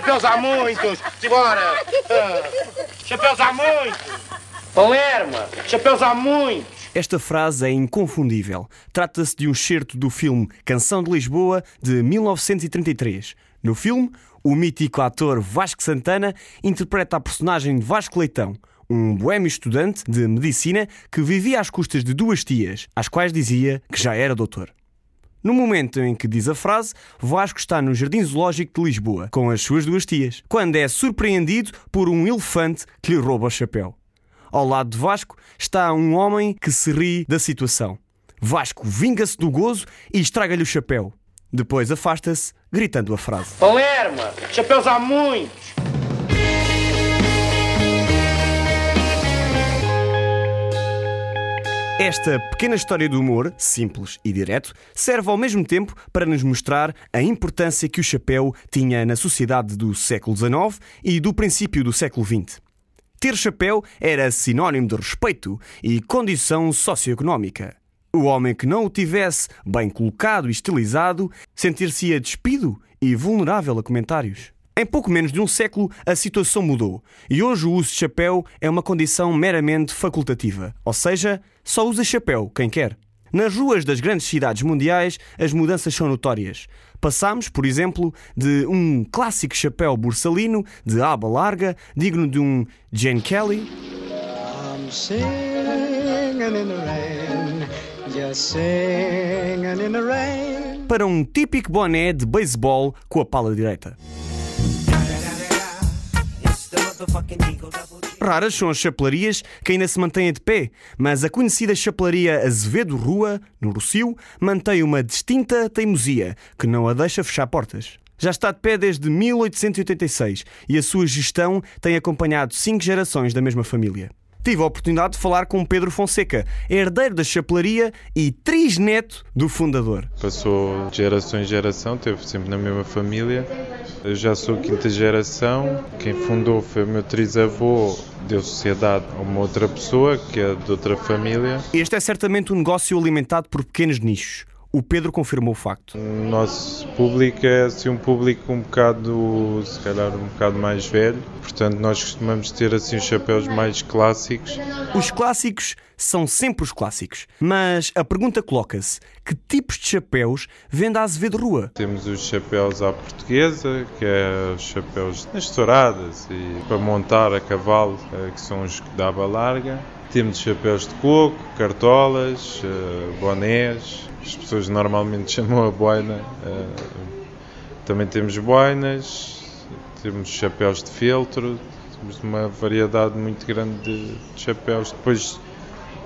Chapéus há muitos! Simbora! Ah, chapéus há muitos! Palerma! Chapéus há muitos! Esta frase é inconfundível. Trata-se de um excerto do filme Canção de Lisboa de 1933. No filme, o mítico ator Vasco Santana interpreta a personagem de Vasco Leitão, um boêmio estudante de medicina que vivia às custas de duas tias, às quais dizia que já era doutor. No momento em que diz a frase, Vasco está no Jardim Zoológico de Lisboa, com as suas duas tias, quando é surpreendido por um elefante que lhe rouba o chapéu. Ao lado de Vasco está um homem que se ri da situação. Vasco vinga-se do gozo e estraga-lhe o chapéu. Depois afasta-se, gritando a frase: Palerma! Chapéus há muitos! Esta pequena história do humor, simples e direto, serve ao mesmo tempo para nos mostrar a importância que o chapéu tinha na sociedade do século XIX e do princípio do século XX. Ter chapéu era sinónimo de respeito e condição socioeconómica. O homem que não o tivesse bem colocado e estilizado sentir-se-ia despido e vulnerável a comentários. Em pouco menos de um século, a situação mudou e hoje o uso de chapéu é uma condição meramente facultativa, ou seja, só usa chapéu quem quer. Nas ruas das grandes cidades mundiais, as mudanças são notórias. Passamos, por exemplo, de um clássico chapéu borsalino de aba larga, digno de um Jane Kelly, para um típico boné de beisebol com a pala direita. Raras são as chapelarias que ainda se mantêm de pé, mas a conhecida chapelaria Azevedo Rua, no Rocio, mantém uma distinta teimosia que não a deixa fechar portas. Já está de pé desde 1886 e a sua gestão tem acompanhado cinco gerações da mesma família. Tive a oportunidade de falar com Pedro Fonseca, herdeiro da chapelaria e trisneto do fundador. Passou de geração em geração, teve sempre na mesma família. Eu já sou quinta geração. Quem fundou foi o meu trisavô, deu sociedade a uma outra pessoa, que é de outra família. Este é certamente um negócio alimentado por pequenos nichos. O Pedro confirmou o facto. O nosso público é assim, um público um bocado, se calhar, um bocado mais velho. Portanto, nós costumamos ter assim os chapéus mais clássicos. Os clássicos são sempre os clássicos. Mas a pergunta coloca-se: que tipos de chapéus vende a Azevedo Rua? Temos os chapéus à portuguesa, que é os chapéus nas touradas e para montar a cavalo, eh, que são os que dá aba larga. Temos chapéus de coco, cartolas, eh, bonés, as pessoas normalmente chamam a boina. Eh, também temos boinas, temos chapéus de feltro, temos uma variedade muito grande de chapéus. Depois,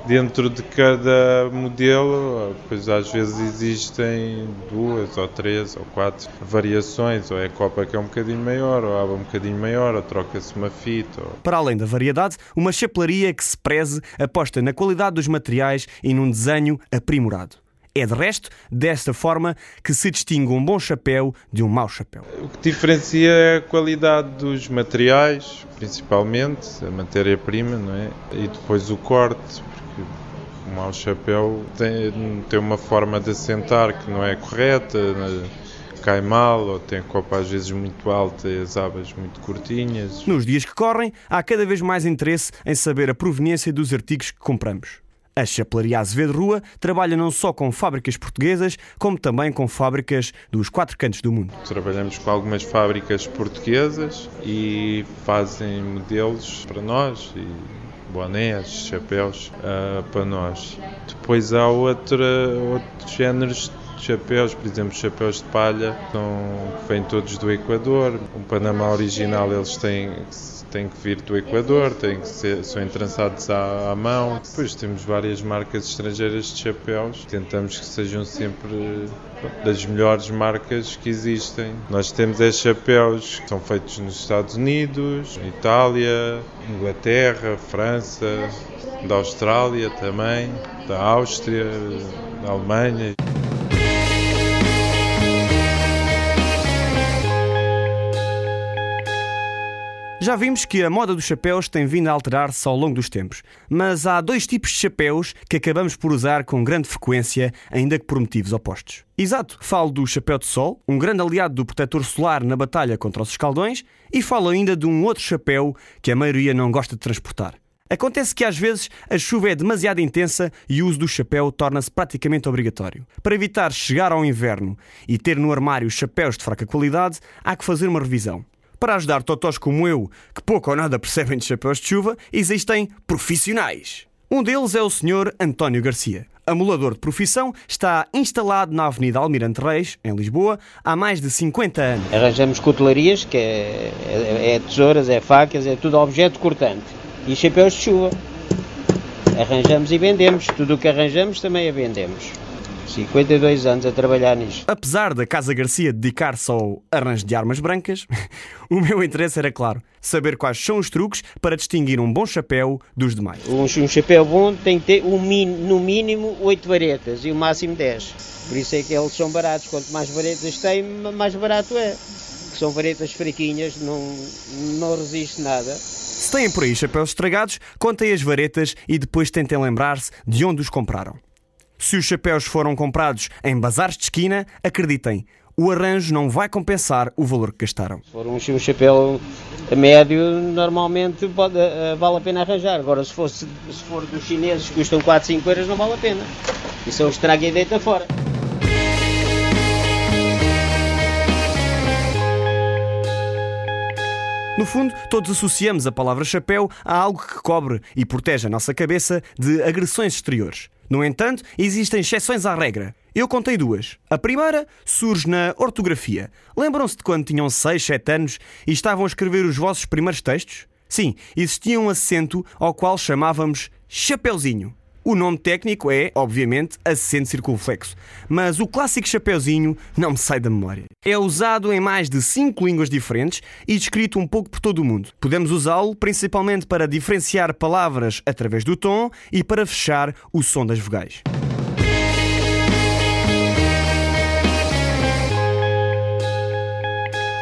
dentro de cada modelo, depois às vezes existem duas ou três ou quatro variações, ou é a copa que é um bocadinho maior, ou a aba um bocadinho maior, ou troca-se uma fita. Ou... Para além da variedade, uma chapelaria que se preze aposta na qualidade dos materiais e num desenho aprimorado. É de resto desta forma que se distingue um bom chapéu de um mau chapéu. O que diferencia é a qualidade dos materiais, principalmente a matéria-prima, não é? E depois o corte, porque o mau chapéu tem, tem uma forma de assentar que não é correta, cai mal ou tem a copa às vezes muito alta e as abas muito curtinhas. Nos dias que correm, há cada vez mais interesse em saber a proveniência dos artigos que compramos. A Chapelaria Azevedo Rua trabalha não só com fábricas portuguesas, como também com fábricas dos quatro cantos do mundo. Trabalhamos com algumas fábricas portuguesas e fazem modelos para nós e bonés, chapéus uh, para nós. Depois há outra, outros géneros de chapéus, por exemplo, chapéus de palha, são, vêm todos do Equador. O Panamá original eles têm têm que vir do Equador, têm que ser, são entrançados à, à, mão. Depois temos várias marcas estrangeiras de chapéus, tentamos que sejam sempre das melhores marcas que existem. Nós temos esses chapéus que são feitos nos Estados Unidos, Itália, Inglaterra, França, da Austrália também, da Áustria, da Alemanha. Já vimos que a moda dos chapéus tem vindo a alterar-se ao longo dos tempos, mas há dois tipos de chapéus que acabamos por usar com grande frequência, ainda que por motivos opostos. Exato, falo do chapéu de sol, um grande aliado do protetor solar na batalha contra os escaldões, e falo ainda de um outro chapéu que a maioria não gosta de transportar. Acontece que às vezes a chuva é demasiado intensa e o uso do chapéu torna-se praticamente obrigatório. Para evitar chegar ao inverno e ter no armário chapéus de fraca qualidade, há que fazer uma revisão. Para ajudar totós como eu, que pouco ou nada percebem de chapéus de chuva, existem profissionais. Um deles é o Sr. António Garcia. Amolador de profissão, está instalado na Avenida Almirante Reis, em Lisboa, há mais de 50 anos. Arranjamos cutelarias, que é, é, é tesouras, é facas, é tudo objeto cortante. E chapéus de chuva. Arranjamos e vendemos. Tudo o que arranjamos também a vendemos. 52 anos a trabalhar nisto. Apesar da Casa Garcia dedicar-se ao arranjo de armas brancas, o meu interesse era claro: saber quais são os truques para distinguir um bom chapéu dos demais. Um, um chapéu bom tem que ter um no mínimo 8 varetas e o máximo 10. Por isso é que eles são baratos. Quanto mais varetas tem, mais barato é. Que são varetas fraquinhas, não, não resiste nada. Se têm por aí chapéus estragados, contem as varetas e depois tentem lembrar-se de onde os compraram. Se os chapéus foram comprados em bazares de esquina, acreditem, o arranjo não vai compensar o valor que gastaram. Se for um, chapéu médio, normalmente pode, uh, vale a pena arranjar. Agora, se, fosse, se for dos chineses que custam 4, 5 euros, não vale a pena. Isso é um estrago e deita fora. No fundo, todos associamos a palavra chapéu a algo que cobre e protege a nossa cabeça de agressões exteriores. No entanto, existem exceções à regra. Eu contei duas. A primeira surge na ortografia. Lembram-se de quando tinham 6, 7 anos e estavam a escrever os vossos primeiros textos? Sim, existia um acento ao qual chamávamos chapeuzinho. O nome técnico é, obviamente, acento circunflexo, mas o clássico chapeuzinho não me sai da memória. É usado em mais de cinco línguas diferentes e descrito um pouco por todo o mundo. Podemos usá-lo principalmente para diferenciar palavras através do tom e para fechar o som das vogais.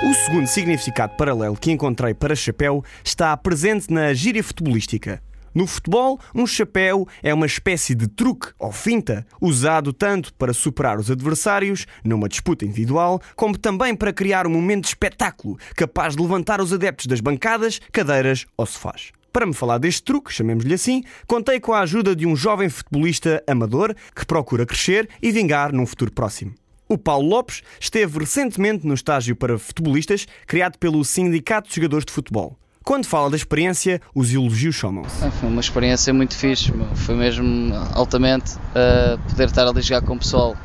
O segundo significado paralelo que encontrei para chapéu está presente na gíria futebolística. No futebol, um chapéu é uma espécie de truque ou finta, usado tanto para superar os adversários numa disputa individual, como também para criar um momento de espetáculo capaz de levantar os adeptos das bancadas, cadeiras ou sofás. Para me falar deste truque, chamemos-lhe assim, contei com a ajuda de um jovem futebolista amador que procura crescer e vingar num futuro próximo. O Paulo Lopes esteve recentemente no estágio para futebolistas criado pelo Sindicato de Jogadores de Futebol. Quando fala da experiência, os elogios chamam-se. Foi uma experiência muito fixe, foi mesmo altamente uh, poder estar ali jogar com o pessoal,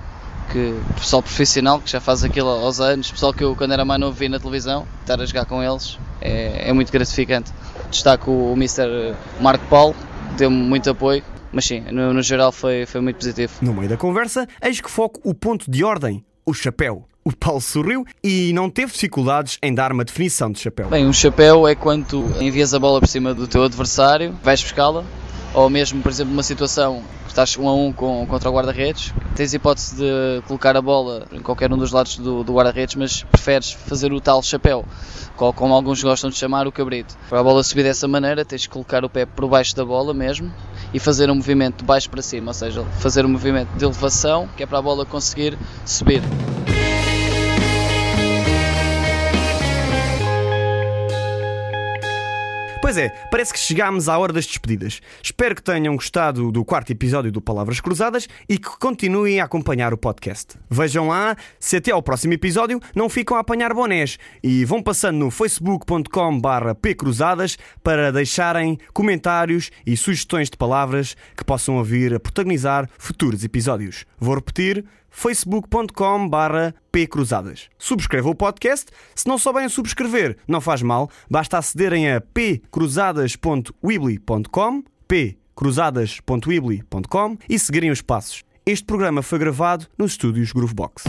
que, pessoal profissional que já faz aquilo aos anos, pessoal que eu quando era mais novo vi na televisão, estar a jogar com eles é, é muito gratificante. Destaco o Mr. Marco Paulo, deu-me muito apoio, mas sim, no, no geral foi, foi muito positivo. No meio da conversa, eis que foco o ponto de ordem, o chapéu. O Paulo sorriu e não teve dificuldades em dar uma definição de chapéu. Bem, um chapéu é quando envias a bola por cima do teu adversário, vais buscá-la, ou mesmo, por exemplo, numa situação que estás um a um com, contra o guarda-redes, tens hipótese de colocar a bola em qualquer um dos lados do, do guarda-redes, mas preferes fazer o tal chapéu, como alguns gostam de chamar o cabrito. Para a bola subir dessa maneira, tens que colocar o pé por baixo da bola mesmo e fazer um movimento de baixo para cima, ou seja, fazer um movimento de elevação, que é para a bola conseguir subir. Pois é, parece que chegámos à hora das despedidas. Espero que tenham gostado do quarto episódio do Palavras Cruzadas e que continuem a acompanhar o podcast. Vejam lá se até ao próximo episódio não ficam a apanhar bonés e vão passando no facebook.com/barra pcruzadas para deixarem comentários e sugestões de palavras que possam vir a protagonizar futuros episódios. Vou repetir facebook.com barra pcruzadas. Subscrevam o podcast. Se não souberem subscrever, não faz mal. Basta acederem a pcruzadas.weebly.com pcruzadas.weebly.com e seguirem os passos. Este programa foi gravado nos estúdios Groovebox.